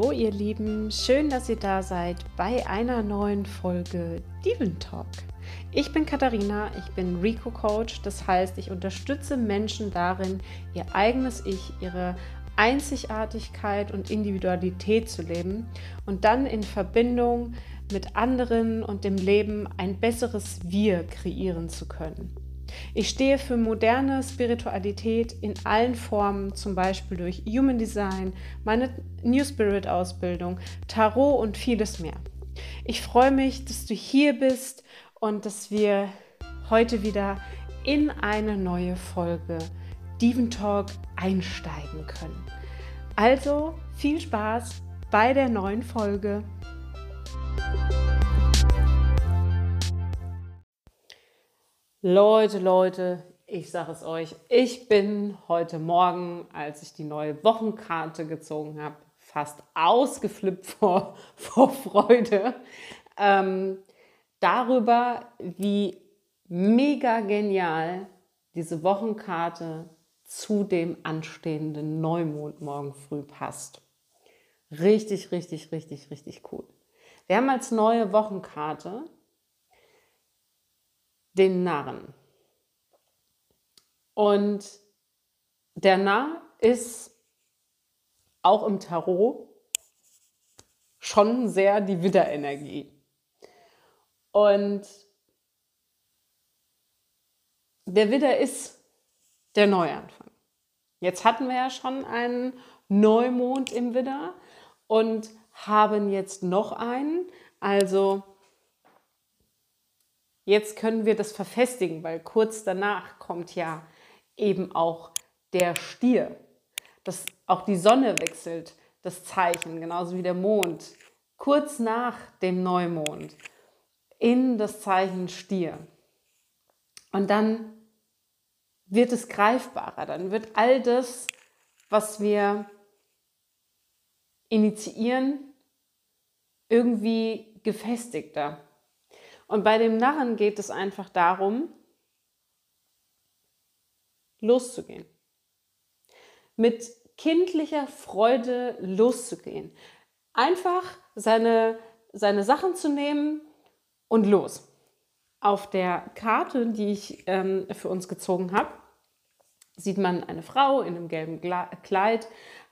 Hallo ihr Lieben, schön, dass ihr da seid bei einer neuen Folge Diven Talk. Ich bin Katharina, ich bin Rico Coach, das heißt, ich unterstütze Menschen darin, ihr eigenes Ich, ihre Einzigartigkeit und Individualität zu leben und dann in Verbindung mit anderen und dem Leben ein besseres Wir kreieren zu können. Ich stehe für moderne Spiritualität in allen Formen, zum Beispiel durch Human Design, meine New Spirit Ausbildung, Tarot und vieles mehr. Ich freue mich, dass du hier bist und dass wir heute wieder in eine neue Folge Diven Talk einsteigen können. Also viel Spaß bei der neuen Folge. Leute, Leute, ich sage es euch, ich bin heute Morgen, als ich die neue Wochenkarte gezogen habe, fast ausgeflippt vor, vor Freude ähm, darüber, wie mega genial diese Wochenkarte zu dem anstehenden Neumond morgen früh passt. Richtig, richtig, richtig, richtig cool. Wir haben als neue Wochenkarte den Narren. Und der Narr ist auch im Tarot schon sehr die Widderenergie. Und der Widder ist der Neuanfang. Jetzt hatten wir ja schon einen Neumond im Widder und haben jetzt noch einen. Also Jetzt können wir das verfestigen, weil kurz danach kommt ja eben auch der Stier. Das, auch die Sonne wechselt das Zeichen, genauso wie der Mond. Kurz nach dem Neumond in das Zeichen Stier. Und dann wird es greifbarer, dann wird all das, was wir initiieren, irgendwie gefestigter. Und bei dem Narren geht es einfach darum, loszugehen. Mit kindlicher Freude loszugehen. Einfach seine, seine Sachen zu nehmen und los. Auf der Karte, die ich ähm, für uns gezogen habe, sieht man eine Frau in einem gelben Kleid.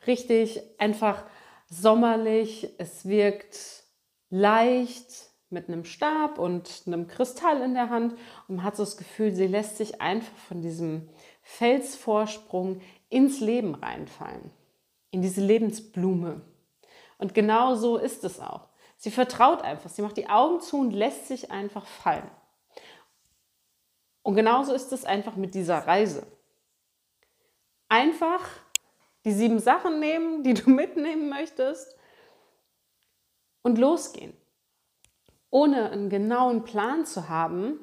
Richtig einfach sommerlich. Es wirkt leicht, mit einem Stab und einem Kristall in der Hand und man hat so das Gefühl, sie lässt sich einfach von diesem Felsvorsprung ins Leben reinfallen, in diese Lebensblume. Und genau so ist es auch. Sie vertraut einfach, sie macht die Augen zu und lässt sich einfach fallen. Und genauso ist es einfach mit dieser Reise. Einfach die sieben Sachen nehmen, die du mitnehmen möchtest und losgehen ohne einen genauen Plan zu haben,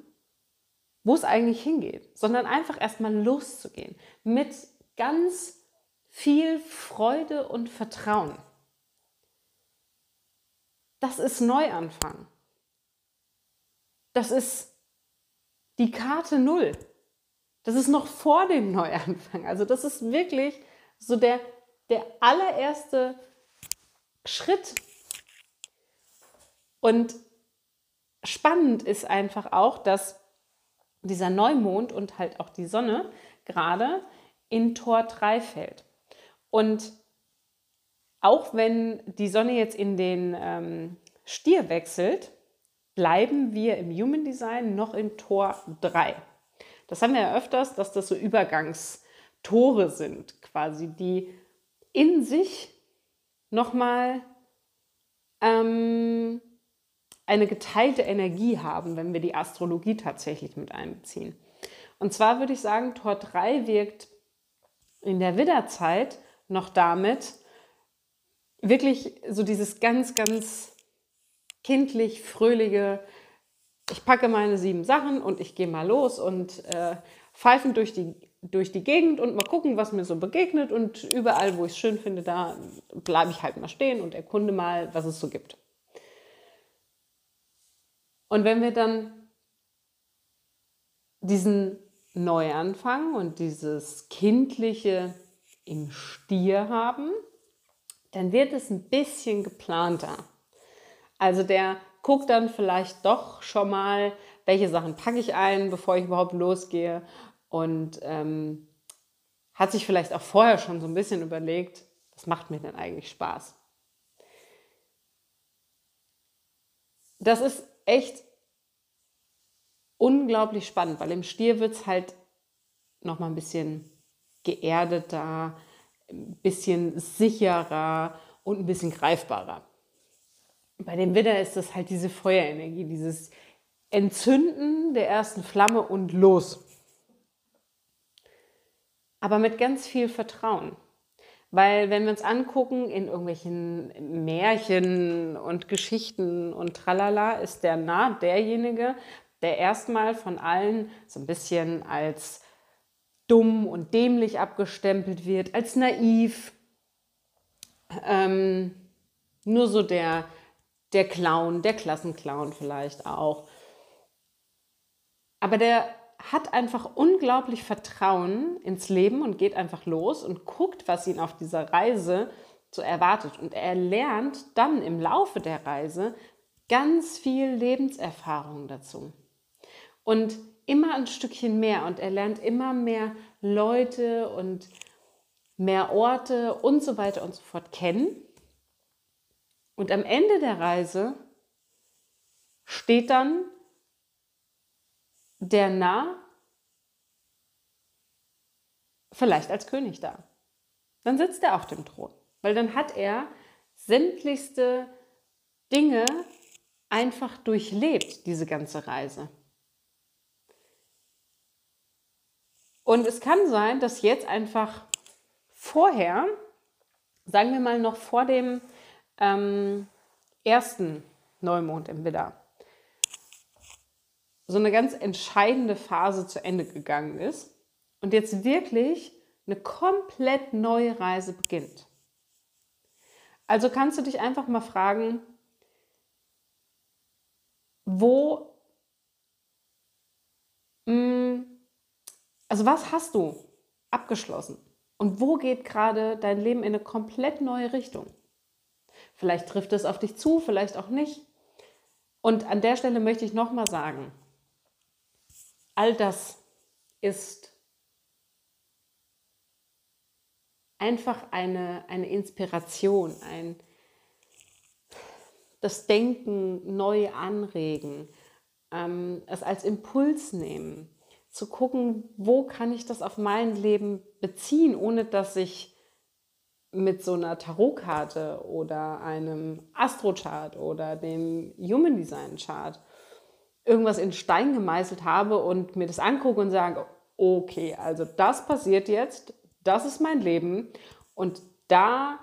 wo es eigentlich hingeht, sondern einfach erstmal loszugehen mit ganz viel Freude und Vertrauen. Das ist Neuanfang. Das ist die Karte Null. Das ist noch vor dem Neuanfang. Also das ist wirklich so der, der allererste Schritt. Und spannend ist einfach auch, dass dieser Neumond und halt auch die Sonne gerade in Tor 3 fällt. Und auch wenn die Sonne jetzt in den ähm, Stier wechselt, bleiben wir im Human Design noch in Tor 3. Das haben wir ja öfters, dass das so Übergangstore sind, quasi, die in sich nochmal ähm, eine geteilte Energie haben, wenn wir die Astrologie tatsächlich mit einbeziehen. Und zwar würde ich sagen, Tor 3 wirkt in der Widderzeit noch damit, wirklich so dieses ganz, ganz kindlich, fröhliche, ich packe meine sieben Sachen und ich gehe mal los und äh, pfeifen durch die, durch die Gegend und mal gucken, was mir so begegnet. Und überall, wo ich es schön finde, da bleibe ich halt mal stehen und erkunde mal, was es so gibt. Und wenn wir dann diesen Neuanfang und dieses kindliche im Stier haben, dann wird es ein bisschen geplanter. Also der guckt dann vielleicht doch schon mal, welche Sachen packe ich ein, bevor ich überhaupt losgehe und ähm, hat sich vielleicht auch vorher schon so ein bisschen überlegt, was macht mir denn eigentlich Spaß? Das ist echt unglaublich spannend, weil im Stier wird es halt noch mal ein bisschen geerdeter, ein bisschen sicherer und ein bisschen greifbarer. Bei dem Widder ist das halt diese Feuerenergie, dieses Entzünden der ersten Flamme und los. Aber mit ganz viel Vertrauen. Weil wenn wir uns angucken, in irgendwelchen Märchen und Geschichten und tralala, ist der Nah derjenige, der erstmal von allen so ein bisschen als dumm und dämlich abgestempelt wird, als naiv. Ähm, nur so der, der Clown, der Klassenclown vielleicht auch. Aber der hat einfach unglaublich Vertrauen ins Leben und geht einfach los und guckt, was ihn auf dieser Reise so erwartet. Und er lernt dann im Laufe der Reise ganz viel Lebenserfahrung dazu. Und immer ein Stückchen mehr und er lernt immer mehr Leute und mehr Orte und so weiter und so fort kennen. Und am Ende der Reise steht dann der Narr vielleicht als König da. Dann sitzt er auf dem Thron, weil dann hat er sämtlichste Dinge einfach durchlebt, diese ganze Reise. Und es kann sein, dass jetzt einfach vorher, sagen wir mal noch vor dem ähm, ersten Neumond im Widder, so eine ganz entscheidende Phase zu Ende gegangen ist und jetzt wirklich eine komplett neue Reise beginnt. Also kannst du dich einfach mal fragen, wo, mm, also was hast du abgeschlossen und wo geht gerade dein Leben in eine komplett neue Richtung? Vielleicht trifft es auf dich zu, vielleicht auch nicht. Und an der Stelle möchte ich nochmal sagen, all das ist einfach eine, eine Inspiration, ein das Denken neu anregen, ähm, es als Impuls nehmen, zu gucken, wo kann ich das auf mein Leben beziehen, ohne dass ich mit so einer Tarotkarte oder einem Astrochart oder dem Human Design Chart irgendwas in Stein gemeißelt habe und mir das angucke und sage, okay, also das passiert jetzt, das ist mein Leben und da,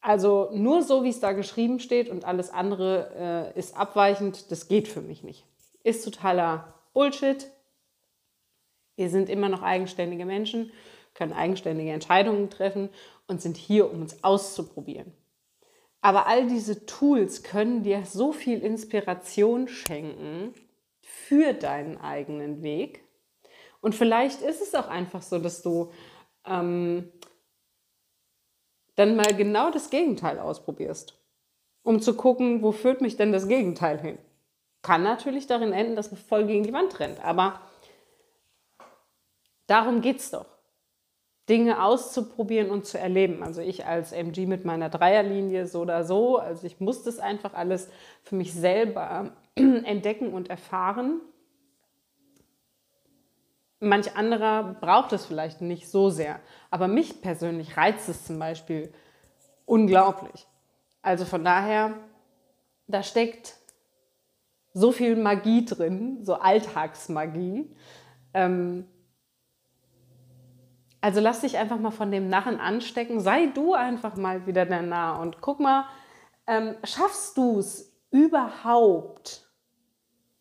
also nur so, wie es da geschrieben steht und alles andere äh, ist abweichend, das geht für mich nicht. Ist totaler Bullshit. Wir sind immer noch eigenständige Menschen, können eigenständige Entscheidungen treffen und sind hier, um uns auszuprobieren. Aber all diese Tools können dir so viel Inspiration schenken für deinen eigenen Weg. Und vielleicht ist es auch einfach so, dass du ähm, dann mal genau das Gegenteil ausprobierst, um zu gucken, wo führt mich denn das Gegenteil hin. Kann natürlich darin enden, dass man voll gegen die Wand rennt, aber darum geht es doch. Dinge auszuprobieren und zu erleben. Also ich als MG mit meiner Dreierlinie so oder so. Also ich musste es einfach alles für mich selber entdecken und erfahren. Manch anderer braucht es vielleicht nicht so sehr. Aber mich persönlich reizt es zum Beispiel unglaublich. Also von daher, da steckt so viel Magie drin, so Alltagsmagie. Ähm, also lass dich einfach mal von dem Narren anstecken. Sei du einfach mal wieder der Narr und guck mal, ähm, schaffst du es überhaupt,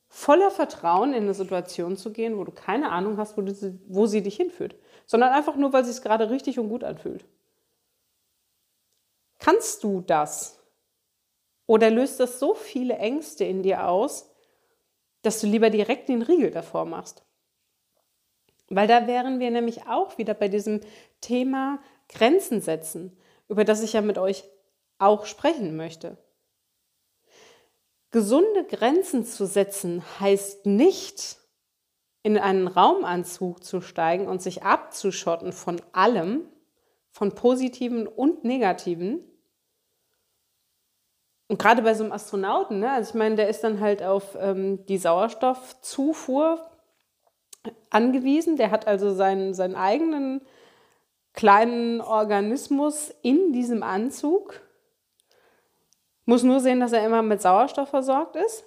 voller Vertrauen in eine Situation zu gehen, wo du keine Ahnung hast, wo, du, wo sie dich hinführt, sondern einfach nur, weil sie es gerade richtig und gut anfühlt. Kannst du das? Oder löst das so viele Ängste in dir aus, dass du lieber direkt den Riegel davor machst? Weil da wären wir nämlich auch wieder bei diesem Thema Grenzen setzen. über das ich ja mit euch auch sprechen möchte. Gesunde Grenzen zu setzen heißt nicht, in einen Raumanzug zu steigen und sich abzuschotten von allem, von positiven und negativen. Und gerade bei so einem Astronauten, ne, also ich meine, der ist dann halt auf ähm, die Sauerstoffzufuhr angewiesen. Der hat also seinen, seinen eigenen kleinen Organismus in diesem Anzug. Muss nur sehen, dass er immer mit Sauerstoff versorgt ist.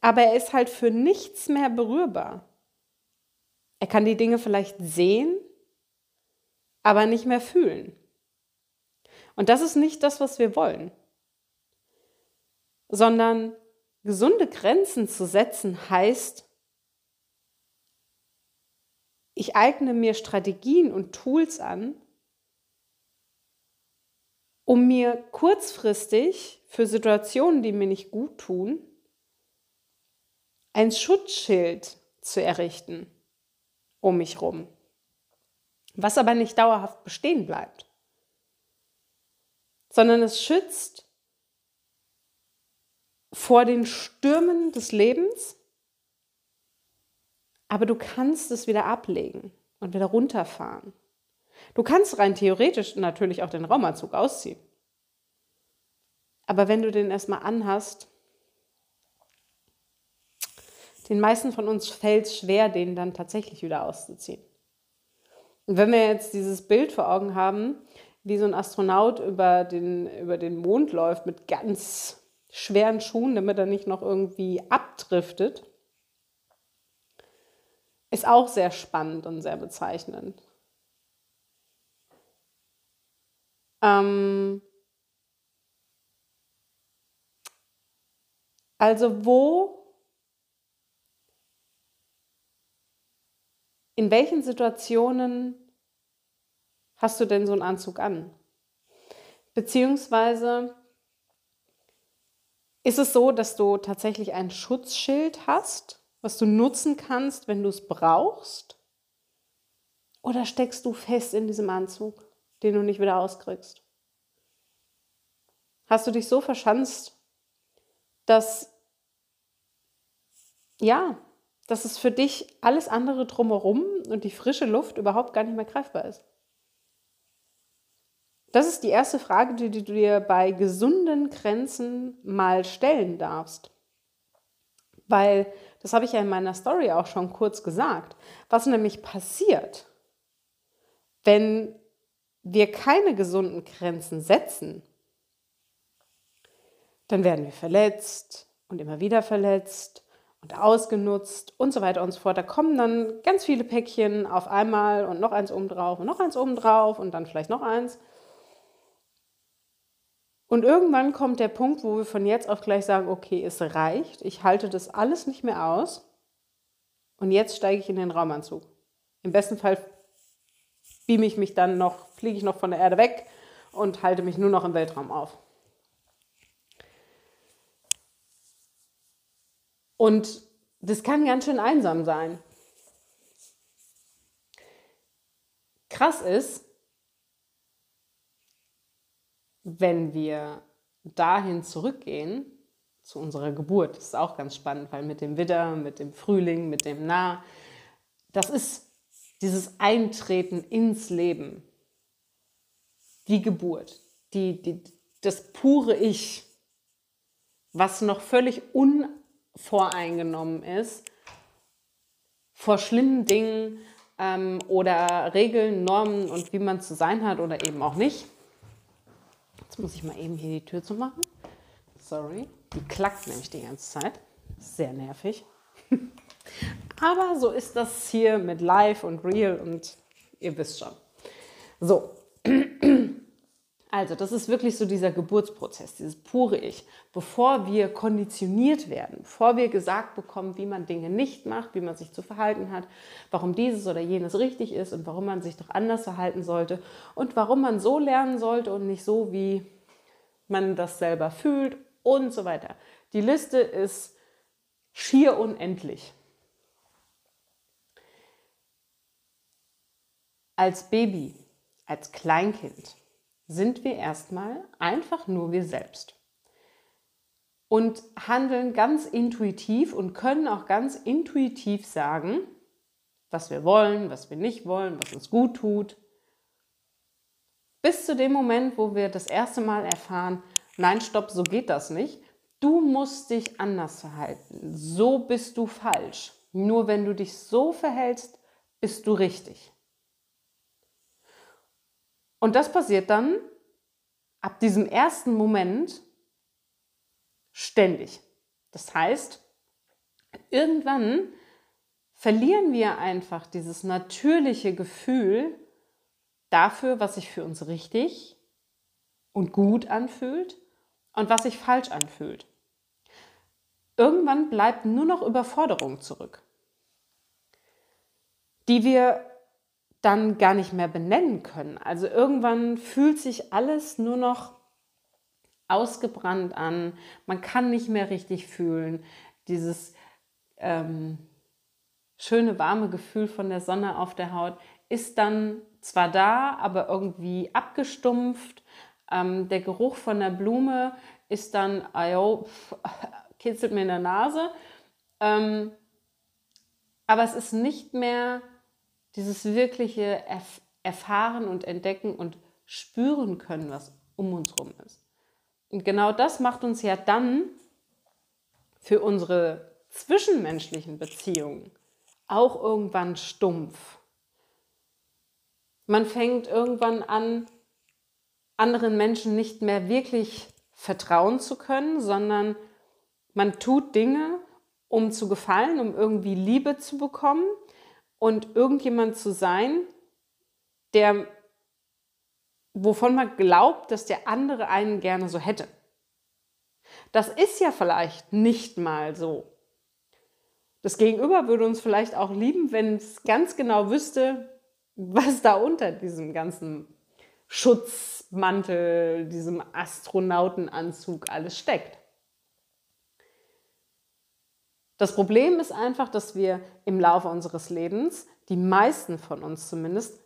Aber er ist halt für nichts mehr berührbar. Er kann die Dinge vielleicht sehen, aber nicht mehr fühlen. Und das ist nicht das, was wir wollen, sondern gesunde Grenzen zu setzen heißt, ich eigne mir Strategien und Tools an, um mir kurzfristig für Situationen, die mir nicht gut tun, ein Schutzschild zu errichten um mich rum, was aber nicht dauerhaft bestehen bleibt, sondern es schützt vor den Stürmen des Lebens, aber du kannst es wieder ablegen und wieder runterfahren. Du kannst rein theoretisch natürlich auch den Raumanzug ausziehen. Aber wenn du den erstmal anhast, den meisten von uns fällt es schwer, den dann tatsächlich wieder auszuziehen. Und wenn wir jetzt dieses Bild vor Augen haben, wie so ein Astronaut über den, über den Mond läuft mit ganz schweren Schuhen, damit er nicht noch irgendwie abdriftet, ist auch sehr spannend und sehr bezeichnend. Ähm also wo In welchen Situationen hast du denn so einen Anzug an? Beziehungsweise ist es so, dass du tatsächlich ein Schutzschild hast, was du nutzen kannst, wenn du es brauchst? Oder steckst du fest in diesem Anzug, den du nicht wieder auskriegst? Hast du dich so verschanzt, dass ja, dass es für dich alles andere drumherum und die frische Luft überhaupt gar nicht mehr greifbar ist? Das ist die erste Frage, die du dir bei gesunden Grenzen mal stellen darfst. Weil, das habe ich ja in meiner Story auch schon kurz gesagt, was nämlich passiert, wenn wir keine gesunden Grenzen setzen, dann werden wir verletzt und immer wieder verletzt und ausgenutzt und so weiter und so fort. Da kommen dann ganz viele Päckchen auf einmal und noch eins oben drauf und noch eins oben drauf und dann vielleicht noch eins. Und irgendwann kommt der Punkt, wo wir von jetzt auf gleich sagen, okay, es reicht, ich halte das alles nicht mehr aus und jetzt steige ich in den Raumanzug. Im besten Fall beame ich mich dann noch, fliege ich noch von der Erde weg und halte mich nur noch im Weltraum auf. Und das kann ganz schön einsam sein. Krass ist, wenn wir dahin zurückgehen, zu unserer Geburt, das ist auch ganz spannend, weil mit dem Widder, mit dem Frühling, mit dem Nah, das ist dieses Eintreten ins Leben, die Geburt, die, die, das pure Ich, was noch völlig un voreingenommen ist vor schlimmen Dingen ähm, oder Regeln, Normen und wie man zu sein hat oder eben auch nicht. Jetzt muss ich mal eben hier die Tür zu machen. Sorry, die klackt nämlich die ganze Zeit. Sehr nervig. Aber so ist das hier mit Live und Real und ihr wisst schon. So, also, das ist wirklich so dieser Geburtsprozess, dieses pure Ich. Bevor wir konditioniert werden, bevor wir gesagt bekommen, wie man Dinge nicht macht, wie man sich zu verhalten hat, warum dieses oder jenes richtig ist und warum man sich doch anders verhalten sollte und warum man so lernen sollte und nicht so, wie man das selber fühlt und so weiter. Die Liste ist schier unendlich. Als Baby, als Kleinkind sind wir erstmal einfach nur wir selbst und handeln ganz intuitiv und können auch ganz intuitiv sagen, was wir wollen, was wir nicht wollen, was uns gut tut. Bis zu dem Moment, wo wir das erste Mal erfahren, nein, stopp, so geht das nicht. Du musst dich anders verhalten. So bist du falsch. Nur wenn du dich so verhältst, bist du richtig. Und das passiert dann ab diesem ersten Moment ständig. Das heißt, irgendwann verlieren wir einfach dieses natürliche Gefühl dafür, was sich für uns richtig und gut anfühlt und was sich falsch anfühlt. Irgendwann bleibt nur noch Überforderung zurück, die wir dann gar nicht mehr benennen können. Also irgendwann fühlt sich alles nur noch ausgebrannt an, man kann nicht mehr richtig fühlen. Dieses ähm, schöne warme Gefühl von der Sonne auf der Haut ist dann zwar da, aber irgendwie abgestumpft. Ähm, der Geruch von der Blume ist dann, ayo, kitzelt mir in der Nase. Ähm, aber es ist nicht mehr dieses wirkliche Erf Erfahren und Entdecken und spüren können, was um uns herum ist. Und genau das macht uns ja dann für unsere zwischenmenschlichen Beziehungen auch irgendwann stumpf. Man fängt irgendwann an, anderen Menschen nicht mehr wirklich vertrauen zu können, sondern man tut Dinge, um zu gefallen, um irgendwie Liebe zu bekommen und irgendjemand zu sein, der, wovon man glaubt, dass der andere einen gerne so hätte. Das ist ja vielleicht nicht mal so. Das Gegenüber würde uns vielleicht auch lieben, wenn es ganz genau wüsste, was da unter diesem ganzen Schutzmantel, diesem Astronautenanzug alles steckt. Das Problem ist einfach, dass wir im Laufe unseres Lebens, die meisten von uns zumindest,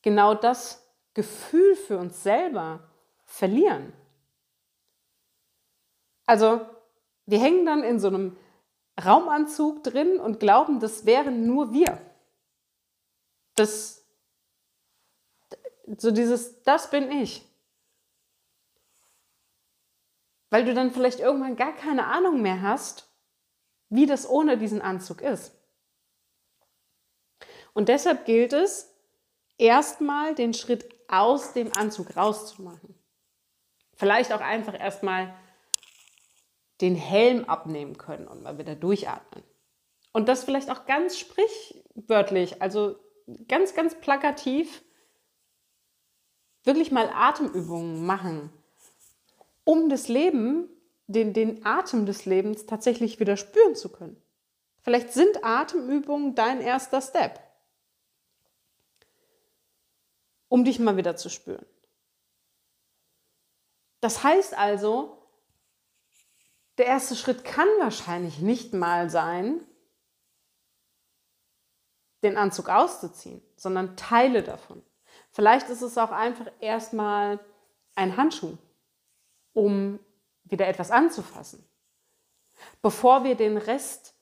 genau das Gefühl für uns selber verlieren. Also wir hängen dann in so einem Raumanzug drin und glauben, das wären nur wir. Das, so dieses, das bin ich. Weil du dann vielleicht irgendwann gar keine Ahnung mehr hast, wie das ohne diesen Anzug ist. Und deshalb gilt es, erstmal den Schritt aus dem Anzug rauszumachen. Vielleicht auch einfach erstmal den Helm abnehmen können und mal wieder durchatmen. Und das vielleicht auch ganz sprichwörtlich, also ganz, ganz plakativ, wirklich mal Atemübungen machen, um das Leben, den, den Atem des Lebens tatsächlich wieder spüren zu können. Vielleicht sind Atemübungen dein erster Step, um dich mal wieder zu spüren. Das heißt also, der erste Schritt kann wahrscheinlich nicht mal sein, den Anzug auszuziehen, sondern Teile davon. Vielleicht ist es auch einfach erstmal ein Handschuh, um wieder etwas anzufassen. Bevor wir den Rest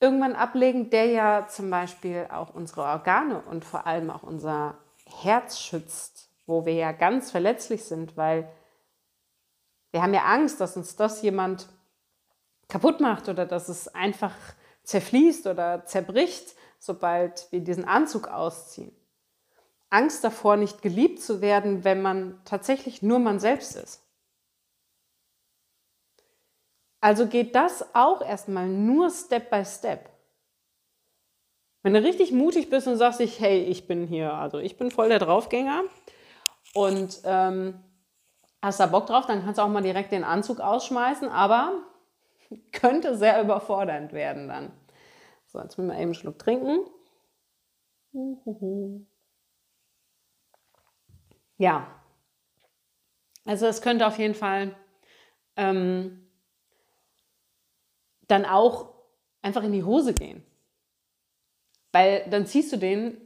irgendwann ablegen, der ja zum Beispiel auch unsere Organe und vor allem auch unser Herz schützt, wo wir ja ganz verletzlich sind, weil wir haben ja Angst, dass uns das jemand kaputt macht oder dass es einfach zerfließt oder zerbricht, sobald wir diesen Anzug ausziehen. Angst davor, nicht geliebt zu werden, wenn man tatsächlich nur man selbst ist. Also geht das auch erstmal nur Step by Step. Wenn du richtig mutig bist und sagst dich, hey, ich bin hier, also ich bin voll der Draufgänger und ähm, hast da Bock drauf, dann kannst du auch mal direkt den Anzug ausschmeißen, aber könnte sehr überfordernd werden dann. So, jetzt müssen wir eben einen Schluck trinken. Ja, also es könnte auf jeden Fall ähm, dann auch einfach in die Hose gehen. Weil dann ziehst du den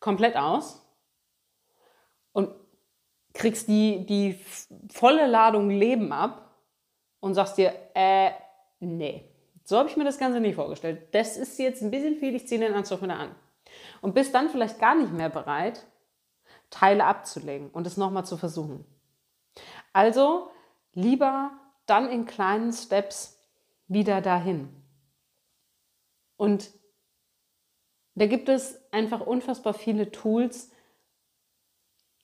komplett aus und kriegst die, die volle Ladung Leben ab und sagst dir, äh, nee, so habe ich mir das Ganze nicht vorgestellt. Das ist jetzt ein bisschen viel, ich ziehe den Anzug wieder an. Und bist dann vielleicht gar nicht mehr bereit, Teile abzulegen und es nochmal zu versuchen. Also lieber dann in kleinen Steps wieder dahin. Und da gibt es einfach unfassbar viele Tools,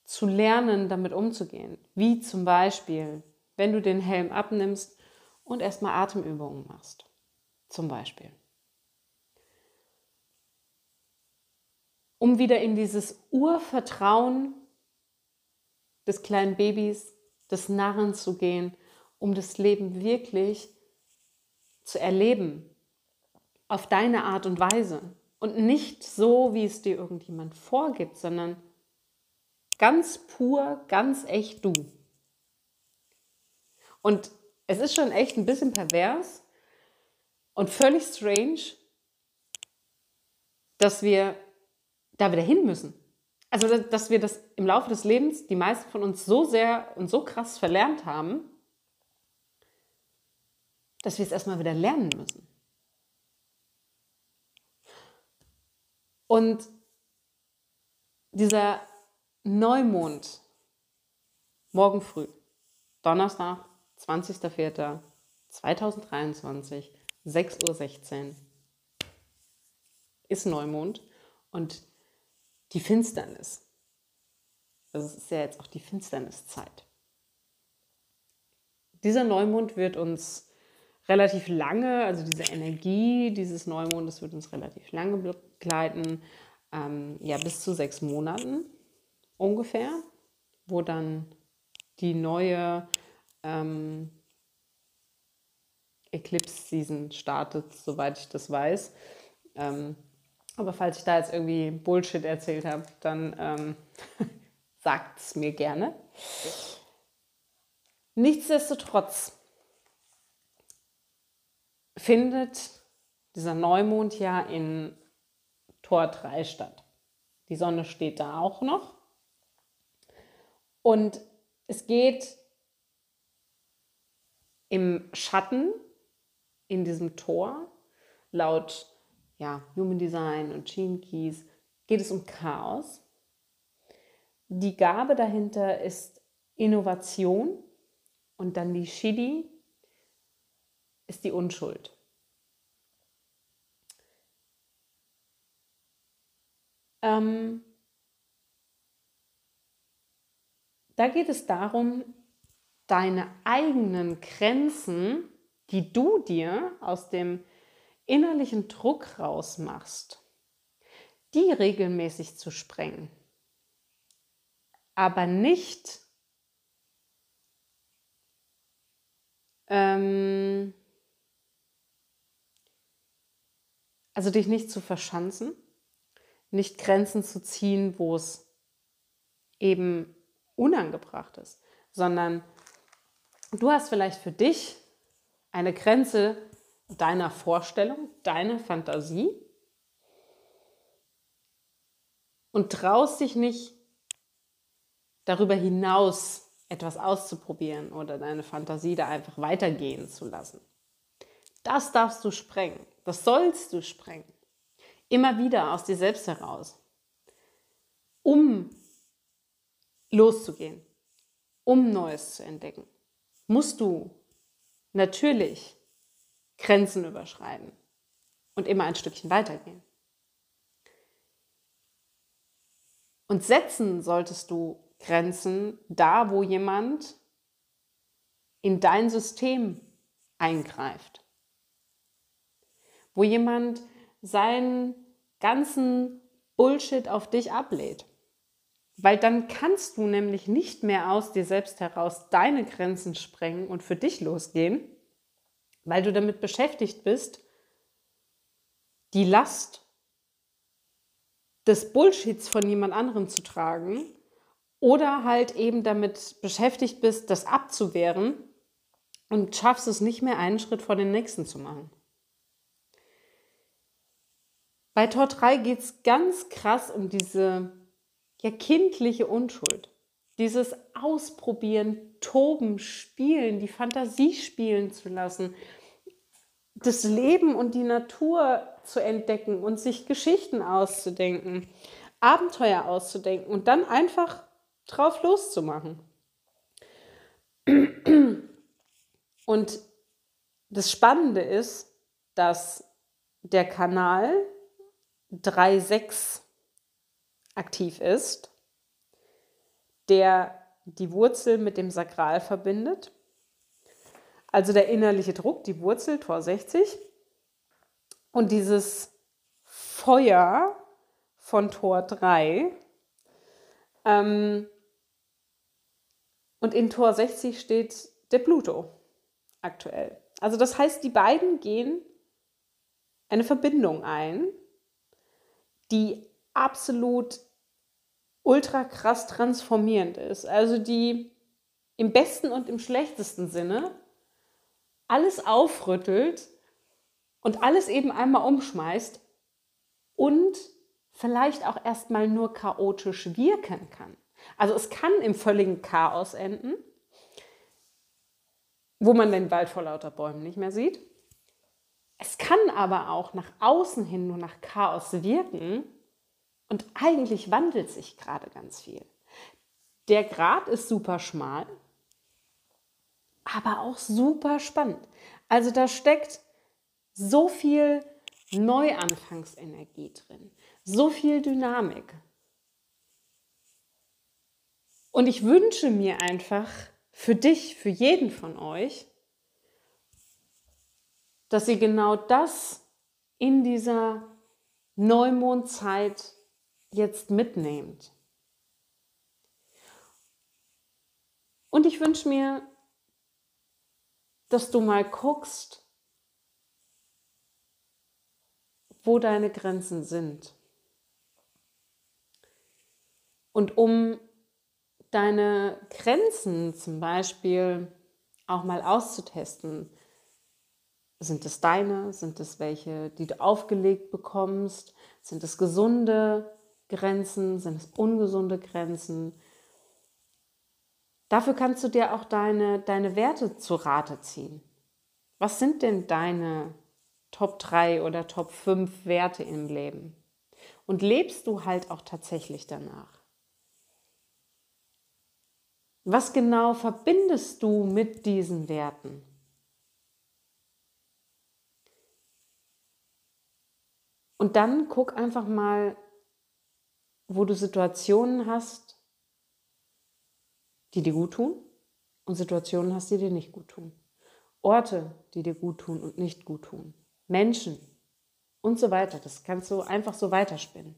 zu lernen, damit umzugehen. Wie zum Beispiel, wenn du den Helm abnimmst und erstmal Atemübungen machst. Zum Beispiel. Um wieder in dieses Urvertrauen des kleinen Babys, des Narren zu gehen, um das Leben wirklich zu erleben, auf deine Art und Weise. Und nicht so, wie es dir irgendjemand vorgibt, sondern Ganz pur, ganz echt du. Und es ist schon echt ein bisschen pervers und völlig strange, dass wir da wieder hin müssen. Also, dass wir das im Laufe des Lebens, die meisten von uns so sehr und so krass verlernt haben, dass wir es erstmal wieder lernen müssen. Und dieser Neumond. Morgen früh. Donnerstag, 20.04.2023, 6.16 Uhr ist Neumond und die Finsternis. Also es ist ja jetzt auch die Finsterniszeit. Dieser Neumond wird uns relativ lange, also diese Energie dieses Neumondes wird uns relativ lange begleiten, ähm, ja bis zu sechs Monaten ungefähr, wo dann die neue ähm, Eclipse-Season startet, soweit ich das weiß. Ähm, aber falls ich da jetzt irgendwie Bullshit erzählt habe, dann ähm, sagt es mir gerne. Nichtsdestotrotz findet dieser Neumond ja in Tor 3 statt. Die Sonne steht da auch noch. Und es geht im Schatten in diesem Tor, laut ja, Human Design und Gene Keys, geht es um Chaos. Die Gabe dahinter ist Innovation und dann die Shidi ist die Unschuld. Ähm, Da geht es darum, deine eigenen Grenzen, die du dir aus dem innerlichen Druck rausmachst, die regelmäßig zu sprengen. Aber nicht ähm, also dich nicht zu verschanzen, nicht Grenzen zu ziehen, wo es eben unangebracht ist, sondern du hast vielleicht für dich eine Grenze deiner Vorstellung, deiner Fantasie und traust dich nicht darüber hinaus etwas auszuprobieren oder deine Fantasie da einfach weitergehen zu lassen. Das darfst du sprengen. Das sollst du sprengen. Immer wieder aus dir selbst heraus. Um loszugehen, um Neues zu entdecken, musst du natürlich Grenzen überschreiten und immer ein Stückchen weitergehen. Und setzen solltest du Grenzen da, wo jemand in dein System eingreift, wo jemand seinen ganzen Bullshit auf dich ablädt. Weil dann kannst du nämlich nicht mehr aus dir selbst heraus deine Grenzen sprengen und für dich losgehen, weil du damit beschäftigt bist, die Last des Bullshits von jemand anderem zu tragen oder halt eben damit beschäftigt bist, das abzuwehren und schaffst es nicht mehr, einen Schritt vor den nächsten zu machen. Bei Tor 3 geht es ganz krass um diese ja kindliche Unschuld. dieses Ausprobieren, Toben, Spielen, die Fantasie spielen zu lassen, das Leben und die Natur zu entdecken und sich Geschichten auszudenken, Abenteuer auszudenken und dann einfach drauf loszumachen. Und das Spannende ist, dass der Kanal 3.6 aktiv ist, der die Wurzel mit dem Sakral verbindet. Also der innerliche Druck, die Wurzel, Tor 60. Und dieses Feuer von Tor 3. Ähm, und in Tor 60 steht der Pluto aktuell. Also das heißt, die beiden gehen eine Verbindung ein, die absolut ultra krass transformierend ist. Also die im besten und im schlechtesten Sinne alles aufrüttelt und alles eben einmal umschmeißt und vielleicht auch erstmal nur chaotisch wirken kann. Also es kann im völligen Chaos enden, wo man den Wald vor lauter Bäumen nicht mehr sieht. Es kann aber auch nach außen hin nur nach Chaos wirken und eigentlich wandelt sich gerade ganz viel. Der Grad ist super schmal, aber auch super spannend. Also da steckt so viel Neuanfangsenergie drin, so viel Dynamik. Und ich wünsche mir einfach für dich, für jeden von euch, dass ihr genau das in dieser Neumondzeit jetzt mitnehmt. Und ich wünsche mir, dass du mal guckst, wo deine Grenzen sind. Und um deine Grenzen zum Beispiel auch mal auszutesten, sind es deine, sind es welche, die du aufgelegt bekommst, sind es gesunde Grenzen, sind es ungesunde Grenzen. Dafür kannst du dir auch deine, deine Werte zu Rate ziehen. Was sind denn deine Top 3 oder Top 5 Werte im Leben? Und lebst du halt auch tatsächlich danach? Was genau verbindest du mit diesen Werten? Und dann guck einfach mal, wo du Situationen hast, die dir gut tun und Situationen hast, die dir nicht gut tun. Orte, die dir gut tun und nicht gut tun. Menschen und so weiter. Das kannst du einfach so weiterspinnen.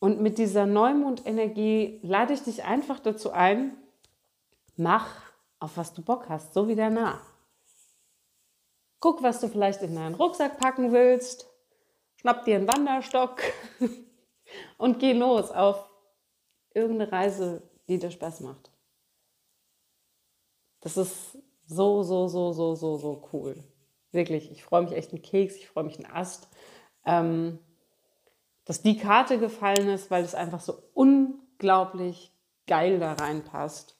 Und mit dieser Neumondenergie lade ich dich einfach dazu ein, mach, auf was du Bock hast, so wie danach. Guck, was du vielleicht in deinen Rucksack packen willst. Schnapp dir einen Wanderstock und geh los auf irgendeine Reise, die dir Spaß macht. Das ist so, so, so, so, so, so cool. Wirklich, ich freue mich echt einen Keks, ich freue mich einen Ast, ähm, dass die Karte gefallen ist, weil es einfach so unglaublich geil da reinpasst.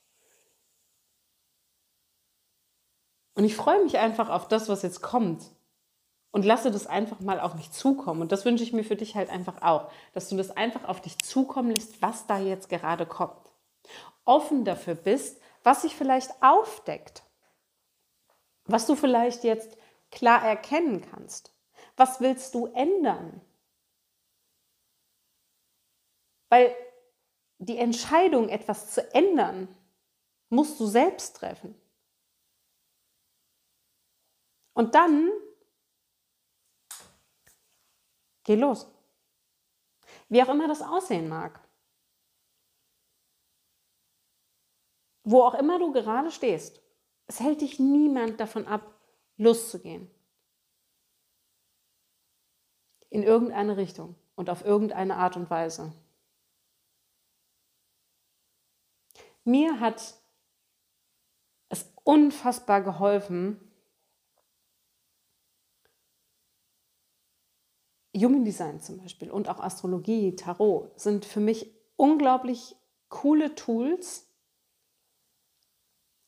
Und ich freue mich einfach auf das, was jetzt kommt. Und lasse das einfach mal auf mich zukommen. Und das wünsche ich mir für dich halt einfach auch, dass du das einfach auf dich zukommen lässt, was da jetzt gerade kommt. Offen dafür bist, was sich vielleicht aufdeckt. Was du vielleicht jetzt klar erkennen kannst. Was willst du ändern? Weil die Entscheidung, etwas zu ändern, musst du selbst treffen. Und dann geh los. Wie auch immer das aussehen mag. Wo auch immer du gerade stehst. Es hält dich niemand davon ab, loszugehen. In irgendeine Richtung und auf irgendeine Art und Weise. Mir hat es unfassbar geholfen, Human Design zum Beispiel und auch Astrologie, Tarot sind für mich unglaublich coole Tools,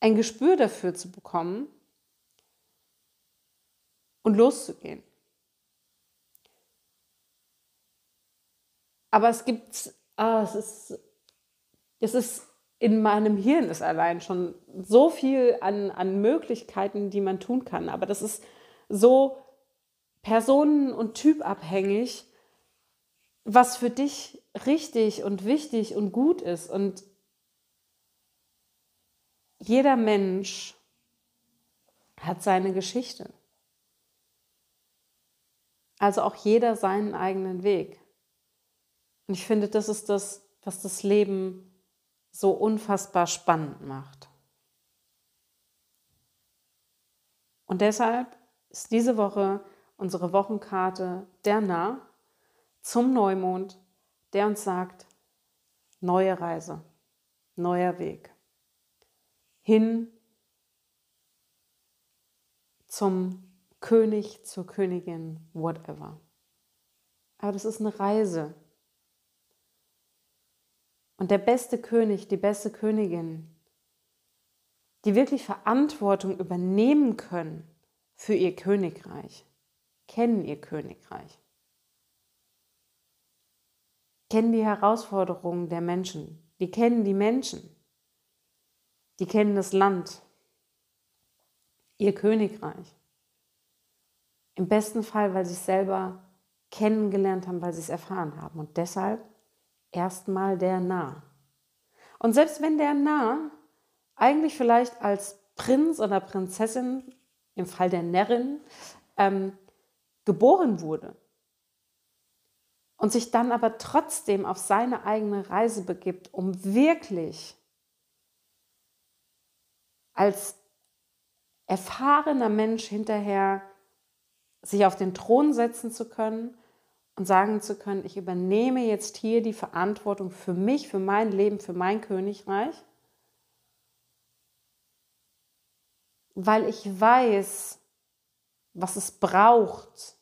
ein Gespür dafür zu bekommen und loszugehen. Aber es gibt, ah, es ist, es ist in meinem Hirn ist allein schon so viel an, an Möglichkeiten, die man tun kann. Aber das ist so personen- und typabhängig, was für dich richtig und wichtig und gut ist. Und jeder Mensch hat seine Geschichte. Also auch jeder seinen eigenen Weg. Und ich finde, das ist das, was das Leben so unfassbar spannend macht. Und deshalb ist diese Woche unsere Wochenkarte der Nah zum Neumond, der uns sagt, neue Reise, neuer Weg hin zum König, zur Königin, whatever. Aber das ist eine Reise, und der beste König, die beste Königin, die wirklich Verantwortung übernehmen können für ihr Königreich, kennen ihr Königreich, kennen die Herausforderungen der Menschen, die kennen die Menschen, die kennen das Land, ihr Königreich. Im besten Fall, weil sie es selber kennengelernt haben, weil sie es erfahren haben. Und deshalb erstmal der Nah. Und selbst wenn der Nah eigentlich vielleicht als Prinz oder Prinzessin, im Fall der Närrin, ähm, geboren wurde und sich dann aber trotzdem auf seine eigene Reise begibt, um wirklich als erfahrener Mensch hinterher sich auf den Thron setzen zu können und sagen zu können, ich übernehme jetzt hier die Verantwortung für mich, für mein Leben, für mein Königreich, weil ich weiß, was es braucht,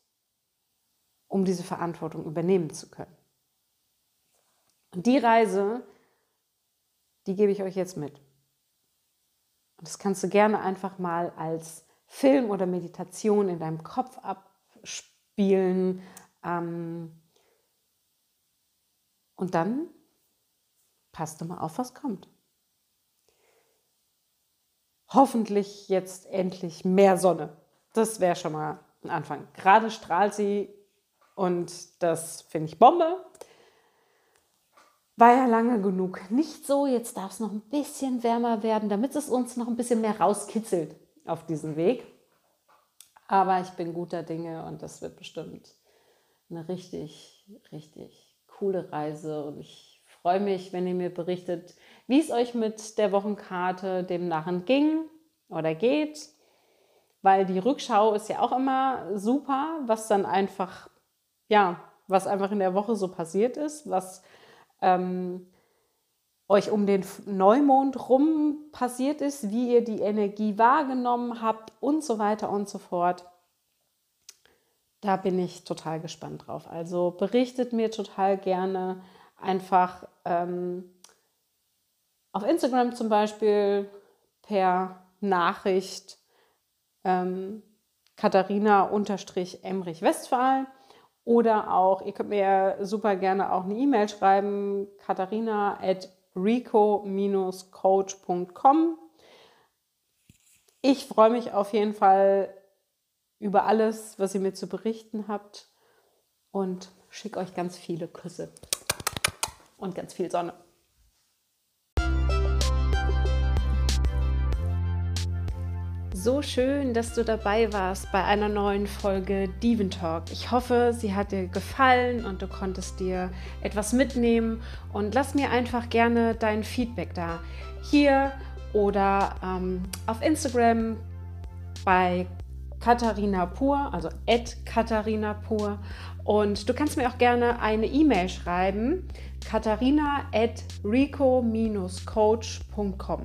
um diese Verantwortung übernehmen zu können. Und die Reise, die gebe ich euch jetzt mit. Und das kannst du gerne einfach mal als Film oder Meditation in deinem Kopf abspielen, ähm, und dann passt du mal auf, was kommt. Hoffentlich jetzt endlich mehr Sonne. Das wäre schon mal ein Anfang. Gerade strahlt sie und das finde ich Bombe. War ja lange genug. Nicht so, jetzt darf es noch ein bisschen wärmer werden, damit es uns noch ein bisschen mehr rauskitzelt auf diesem Weg. Aber ich bin guter Dinge und das wird bestimmt eine richtig, richtig coole Reise und ich freue mich, wenn ihr mir berichtet, wie es euch mit der Wochenkarte dem Narren ging oder geht, weil die Rückschau ist ja auch immer super, was dann einfach, ja, was einfach in der Woche so passiert ist, was ähm, euch um den Neumond rum passiert ist, wie ihr die Energie wahrgenommen habt und so weiter und so fort. Da bin ich total gespannt drauf. Also berichtet mir total gerne einfach ähm, auf Instagram zum Beispiel per Nachricht ähm, Katharina-Emrich-Westphal oder auch, ihr könnt mir super gerne auch eine E-Mail schreiben, katharina at rico-coach.com. Ich freue mich auf jeden Fall über alles, was ihr mir zu berichten habt und schicke euch ganz viele Küsse und ganz viel Sonne. So schön, dass du dabei warst bei einer neuen Folge Diven Talk. Ich hoffe, sie hat dir gefallen und du konntest dir etwas mitnehmen. Und lass mir einfach gerne dein Feedback da. Hier oder ähm, auf Instagram bei Katharina Pur, also at Katharina Pur. Und du kannst mir auch gerne eine E-Mail schreiben, katharina at rico-coach.com.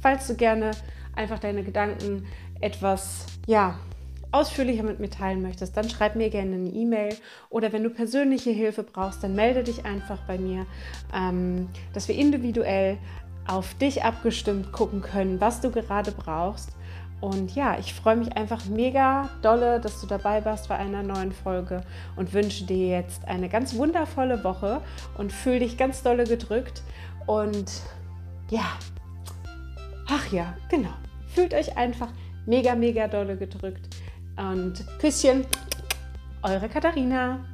Falls du gerne einfach deine Gedanken etwas ja, ausführlicher mit mir teilen möchtest, dann schreib mir gerne eine E-Mail oder wenn du persönliche Hilfe brauchst, dann melde dich einfach bei mir, ähm, dass wir individuell auf dich abgestimmt gucken können, was du gerade brauchst. Und ja, ich freue mich einfach mega dolle, dass du dabei warst bei einer neuen Folge und wünsche dir jetzt eine ganz wundervolle Woche und fühle dich ganz dolle gedrückt. Und ja, ach ja, genau. Fühlt euch einfach mega, mega dolle gedrückt. Und Küsschen, eure Katharina.